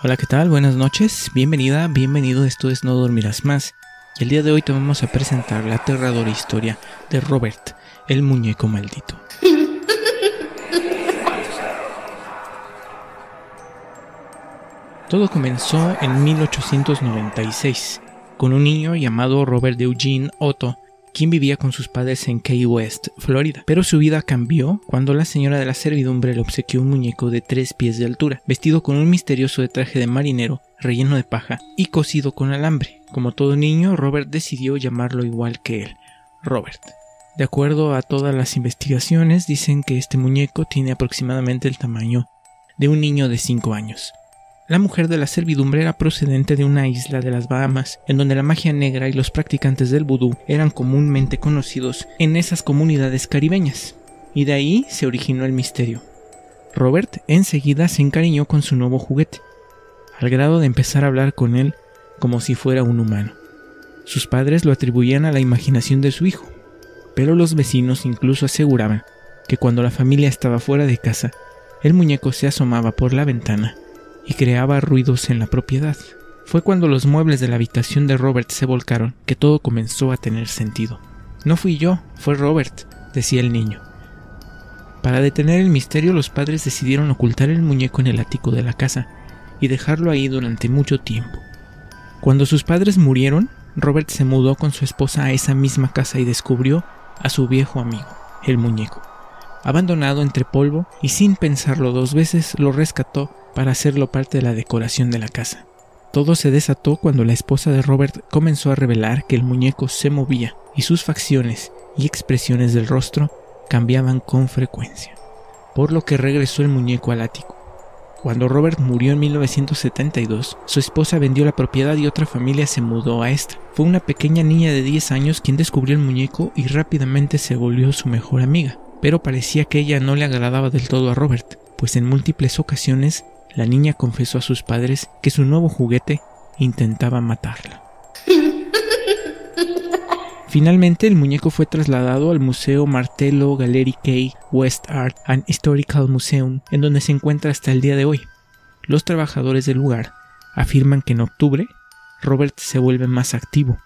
Hola, ¿qué tal? Buenas noches, bienvenida, bienvenido, esto es No Dormirás Más. Y el día de hoy te vamos a presentar la aterradora historia de Robert, el muñeco maldito. Todo comenzó en 1896, con un niño llamado Robert Eugene Otto, quien vivía con sus padres en Key West, Florida. Pero su vida cambió cuando la señora de la servidumbre le obsequió un muñeco de tres pies de altura, vestido con un misterioso traje de marinero relleno de paja y cosido con alambre. Como todo niño, Robert decidió llamarlo igual que él, Robert. De acuerdo a todas las investigaciones, dicen que este muñeco tiene aproximadamente el tamaño de un niño de 5 años. La mujer de la servidumbre era procedente de una isla de las Bahamas, en donde la magia negra y los practicantes del vudú eran comúnmente conocidos en esas comunidades caribeñas, y de ahí se originó el misterio. Robert enseguida se encariñó con su nuevo juguete, al grado de empezar a hablar con él como si fuera un humano. Sus padres lo atribuían a la imaginación de su hijo, pero los vecinos incluso aseguraban que cuando la familia estaba fuera de casa, el muñeco se asomaba por la ventana y creaba ruidos en la propiedad. Fue cuando los muebles de la habitación de Robert se volcaron que todo comenzó a tener sentido. No fui yo, fue Robert, decía el niño. Para detener el misterio los padres decidieron ocultar el muñeco en el ático de la casa y dejarlo ahí durante mucho tiempo. Cuando sus padres murieron, Robert se mudó con su esposa a esa misma casa y descubrió a su viejo amigo, el muñeco. Abandonado entre polvo y sin pensarlo dos veces, lo rescató para hacerlo parte de la decoración de la casa. Todo se desató cuando la esposa de Robert comenzó a revelar que el muñeco se movía y sus facciones y expresiones del rostro cambiaban con frecuencia, por lo que regresó el muñeco al ático. Cuando Robert murió en 1972, su esposa vendió la propiedad y otra familia se mudó a esta. Fue una pequeña niña de 10 años quien descubrió el muñeco y rápidamente se volvió su mejor amiga. Pero parecía que ella no le agradaba del todo a Robert, pues en múltiples ocasiones la niña confesó a sus padres que su nuevo juguete intentaba matarla. Finalmente, el muñeco fue trasladado al Museo Martello Gallery K West Art and Historical Museum, en donde se encuentra hasta el día de hoy. Los trabajadores del lugar afirman que en octubre Robert se vuelve más activo.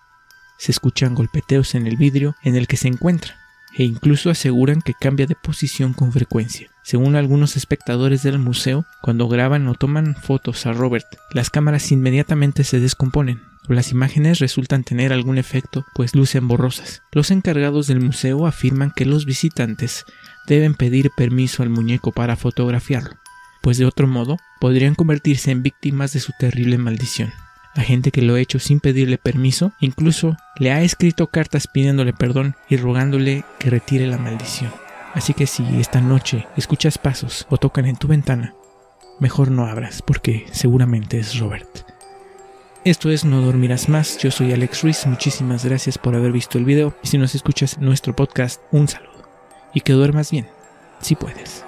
Se escuchan golpeteos en el vidrio en el que se encuentra e incluso aseguran que cambia de posición con frecuencia. Según algunos espectadores del museo, cuando graban o toman fotos a Robert, las cámaras inmediatamente se descomponen, o las imágenes resultan tener algún efecto, pues lucen borrosas. Los encargados del museo afirman que los visitantes deben pedir permiso al muñeco para fotografiarlo, pues de otro modo podrían convertirse en víctimas de su terrible maldición. La gente que lo ha hecho sin pedirle permiso, incluso le ha escrito cartas pidiéndole perdón y rogándole que retire la maldición. Así que si esta noche escuchas pasos o tocan en tu ventana, mejor no abras porque seguramente es Robert. Esto es No Dormirás Más, yo soy Alex Ruiz, muchísimas gracias por haber visto el video y si nos escuchas nuestro podcast, un saludo. Y que duermas bien, si puedes.